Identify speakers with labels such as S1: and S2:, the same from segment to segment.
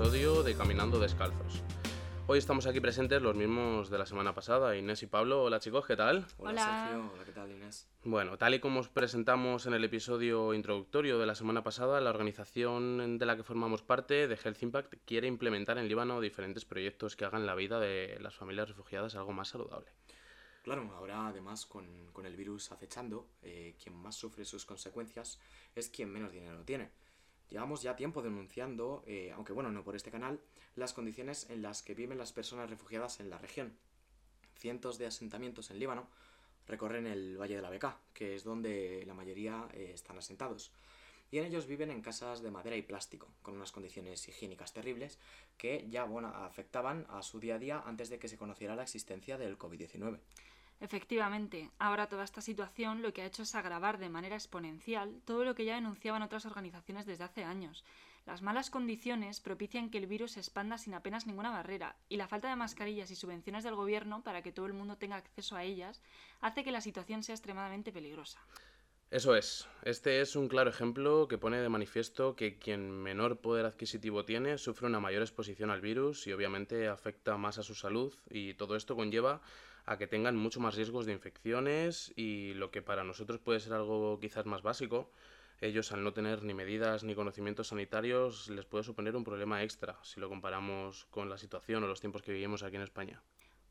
S1: episodio de Caminando Descalzos. Hoy estamos aquí presentes los mismos de la semana pasada, Inés y Pablo. Hola chicos, ¿qué tal?
S2: Hola,
S3: Hola.
S2: Sergio, hola, ¿qué tal Inés?
S1: Bueno, tal y como os presentamos en el episodio introductorio de la semana pasada, la organización de la que formamos parte, de Health Impact, quiere implementar en Líbano diferentes proyectos que hagan la vida de las familias refugiadas algo más saludable.
S2: Claro, ahora además con, con el virus acechando, eh, quien más sufre sus consecuencias es quien menos dinero tiene. Llevamos ya tiempo denunciando, eh, aunque bueno, no por este canal, las condiciones en las que viven las personas refugiadas en la región. Cientos de asentamientos en Líbano recorren el Valle de la Beca, que es donde la mayoría eh, están asentados. Y en ellos viven en casas de madera y plástico, con unas condiciones higiénicas terribles que ya bueno, afectaban a su día a día antes de que se conociera la existencia del COVID-19.
S3: Efectivamente, ahora toda esta situación lo que ha hecho es agravar de manera exponencial todo lo que ya denunciaban otras organizaciones desde hace años. Las malas condiciones propician que el virus se expanda sin apenas ninguna barrera, y la falta de mascarillas y subvenciones del gobierno para que todo el mundo tenga acceso a ellas hace que la situación sea extremadamente peligrosa.
S1: Eso es. Este es un claro ejemplo que pone de manifiesto que quien menor poder adquisitivo tiene sufre una mayor exposición al virus y obviamente afecta más a su salud y todo esto conlleva a que tengan mucho más riesgos de infecciones y lo que para nosotros puede ser algo quizás más básico, ellos al no tener ni medidas ni conocimientos sanitarios les puede suponer un problema extra si lo comparamos con la situación o los tiempos que vivimos aquí en España.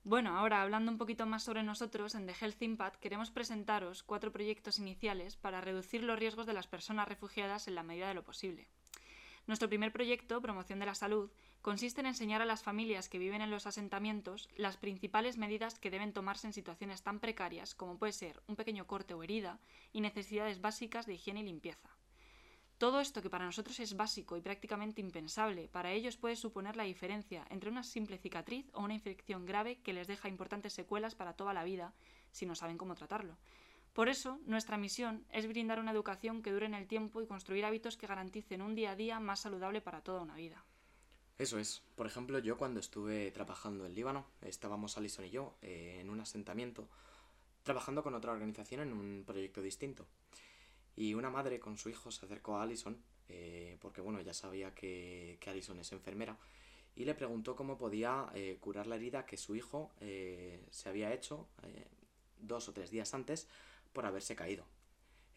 S3: Bueno, ahora hablando un poquito más sobre nosotros, en The Health Impact queremos presentaros cuatro proyectos iniciales para reducir los riesgos de las personas refugiadas en la medida de lo posible. Nuestro primer proyecto, Promoción de la Salud, consiste en enseñar a las familias que viven en los asentamientos las principales medidas que deben tomarse en situaciones tan precarias como puede ser un pequeño corte o herida y necesidades básicas de higiene y limpieza. Todo esto que para nosotros es básico y prácticamente impensable, para ellos puede suponer la diferencia entre una simple cicatriz o una infección grave que les deja importantes secuelas para toda la vida si no saben cómo tratarlo. Por eso, nuestra misión es brindar una educación que dure en el tiempo y construir hábitos que garanticen un día a día más saludable para toda una vida.
S2: Eso es. Por ejemplo, yo cuando estuve trabajando en Líbano, estábamos Alison y yo eh, en un asentamiento, trabajando con otra organización en un proyecto distinto. Y una madre con su hijo se acercó a Alison, eh, porque bueno, ya sabía que, que Alison es enfermera, y le preguntó cómo podía eh, curar la herida que su hijo se había hecho dos o tres días antes por haberse caído.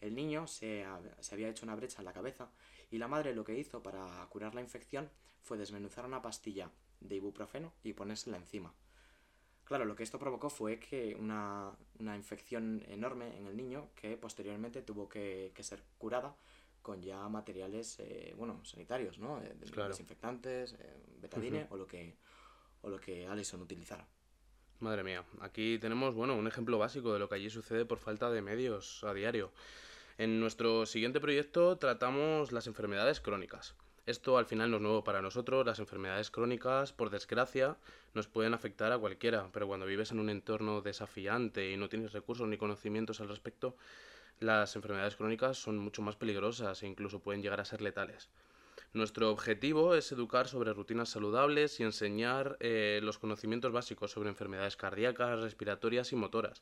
S2: El niño se, se había hecho una brecha en la cabeza y la madre lo que hizo para curar la infección fue desmenuzar una pastilla de ibuprofeno y ponérsela encima. Claro, lo que esto provocó fue que una, una infección enorme en el niño que posteriormente tuvo que, que ser curada con ya materiales, eh, bueno, sanitarios, ¿no? Eh,
S1: Claro.
S2: Desinfectantes, eh, betadine o lo que o lo que Allison utilizara.
S1: Madre mía, aquí tenemos, bueno, un ejemplo básico de lo que allí sucede por falta de medios a diario. En nuestro siguiente proyecto tratamos las enfermedades crónicas. Esto al final no es nuevo para nosotros, las enfermedades crónicas, por desgracia, nos pueden afectar a cualquiera, pero cuando vives en un entorno desafiante y no tienes recursos ni conocimientos al respecto, las enfermedades crónicas son mucho más peligrosas e incluso pueden llegar a ser letales. Nuestro objetivo es educar sobre rutinas saludables y enseñar eh, los conocimientos básicos sobre enfermedades cardíacas, respiratorias y motoras,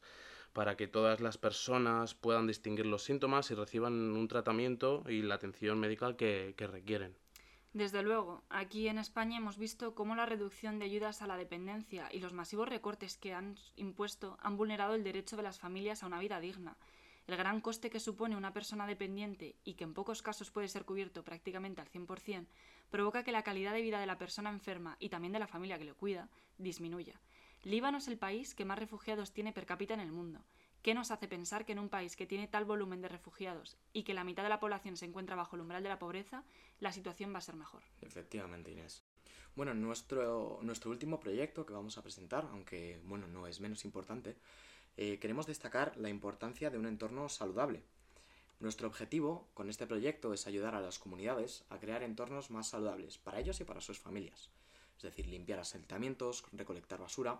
S1: para que todas las personas puedan distinguir los síntomas y reciban un tratamiento y la atención médica que, que requieren.
S3: Desde luego, aquí en España hemos visto cómo la reducción de ayudas a la dependencia y los masivos recortes que han impuesto han vulnerado el derecho de las familias a una vida digna. El gran coste que supone una persona dependiente y que en pocos casos puede ser cubierto prácticamente al 100%, provoca que la calidad de vida de la persona enferma y también de la familia que le cuida disminuya. Líbano es el país que más refugiados tiene per cápita en el mundo. ¿Qué nos hace pensar que en un país que tiene tal volumen de refugiados y que la mitad de la población se encuentra bajo el umbral de la pobreza, la situación va a ser mejor?
S2: Efectivamente, Inés. Bueno, nuestro, nuestro último proyecto que vamos a presentar, aunque bueno, no es menos importante, eh, queremos destacar la importancia de un entorno saludable. Nuestro objetivo con este proyecto es ayudar a las comunidades a crear entornos más saludables para ellos y para sus familias. Es decir, limpiar asentamientos, recolectar basura,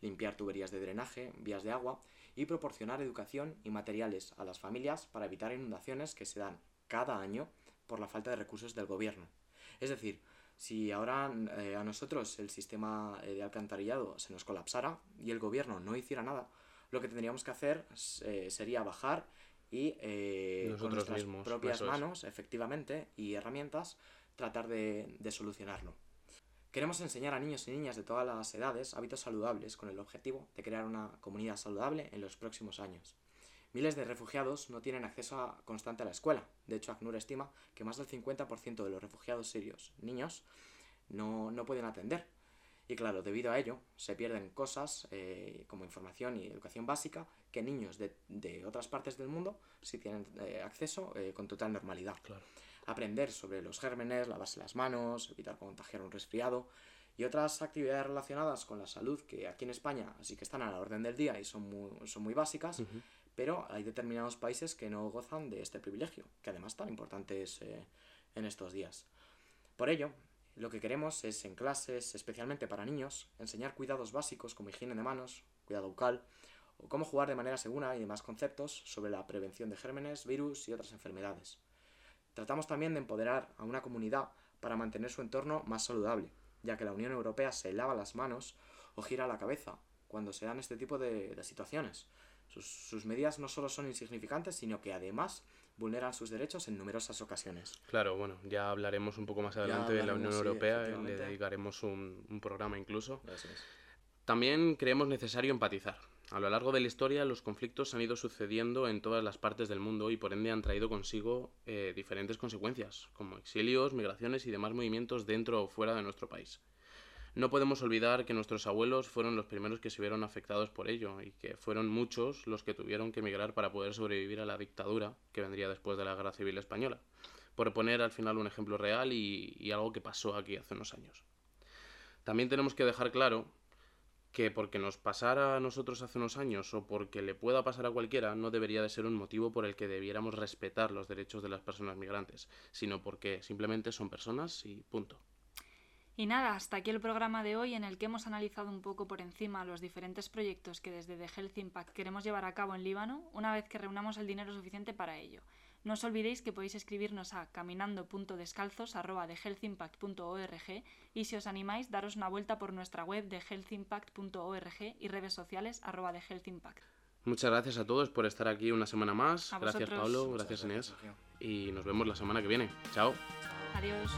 S2: limpiar tuberías de drenaje, vías de agua y proporcionar educación y materiales a las familias para evitar inundaciones que se dan cada año por la falta de recursos del gobierno. Es decir, si ahora eh, a nosotros el sistema eh, de alcantarillado se nos colapsara y el gobierno no hiciera nada, lo que tendríamos que hacer eh, sería bajar y eh, con nuestras
S1: mismos,
S2: propias
S1: es.
S2: manos, efectivamente, y herramientas, tratar de, de solucionarlo. Queremos enseñar a niños y niñas de todas las edades hábitos saludables con el objetivo de crear una comunidad saludable en los próximos años. Miles de refugiados no tienen acceso constante a la escuela. De hecho, ACNUR estima que más del 50% de los refugiados sirios, niños, no, no pueden atender. Y claro, debido a ello, se pierden cosas eh, como información y educación básica que niños de, de otras partes del mundo sí tienen eh, acceso eh, con total normalidad. Aprender sobre los gérmenes, lavarse las manos, evitar contagiar un resfriado y otras actividades relacionadas con la salud que aquí en España sí que están a la orden del día y son muy, son muy básicas, pero hay determinados países que no gozan de este privilegio, que además tan importante es eh, en estos días. Por ello, lo que queremos es en clases, especialmente para niños, enseñar cuidados básicos como higiene de manos, cuidado bucal, o cómo jugar de manera segura y demás conceptos sobre la prevención de gérmenes, virus y otras enfermedades. Tratamos también de empoderar a una comunidad para mantener su entorno más saludable, ya que la Unión Europea se lava las manos o gira la cabeza cuando se dan este tipo de, de situaciones. Sus, sus medidas no solo son insignificantes, sino que además vulneran sus derechos en numerosas ocasiones.
S1: Claro, bueno, ya hablaremos un poco más adelante de la Unión
S2: sí,
S1: Europea, le
S2: efectivamente.
S1: dedicaremos un, un programa incluso. También creemos necesario empatizar. A lo largo de la historia, los conflictos han ido sucediendo en todas las partes del mundo y por ende han traído consigo eh, diferentes consecuencias, como exilios, migraciones y demás movimientos dentro o fuera de nuestro país. No podemos olvidar que nuestros abuelos fueron los primeros que se vieron afectados por ello y que fueron muchos los que tuvieron que emigrar para poder sobrevivir a la dictadura que vendría después de la Guerra Civil Española. Por poner al final un ejemplo real y, y algo que pasó aquí hace unos años. También tenemos que dejar claro que porque nos pasara a nosotros hace unos años o porque le pueda pasar a cualquiera no debería de ser un motivo por el que debiéramos respetar los derechos de las personas migrantes, sino porque simplemente son personas y punto.
S3: Y nada, hasta aquí el programa de hoy en el que hemos analizado un poco por encima los diferentes proyectos que desde The Health Impact queremos llevar a cabo en Líbano una vez que reunamos el dinero suficiente para ello. No os olvidéis que podéis escribirnos a caminando.descalzos.org y si os animáis, daros una vuelta por nuestra web de healthimpact.org y redes sociales arroba de Health Impact.
S1: Muchas gracias a todos por estar aquí una semana más.
S3: A
S1: gracias
S3: vosotros.
S1: Pablo,
S2: Muchas
S1: gracias Inés. Y nos vemos la semana que viene. Chao.
S3: Adiós.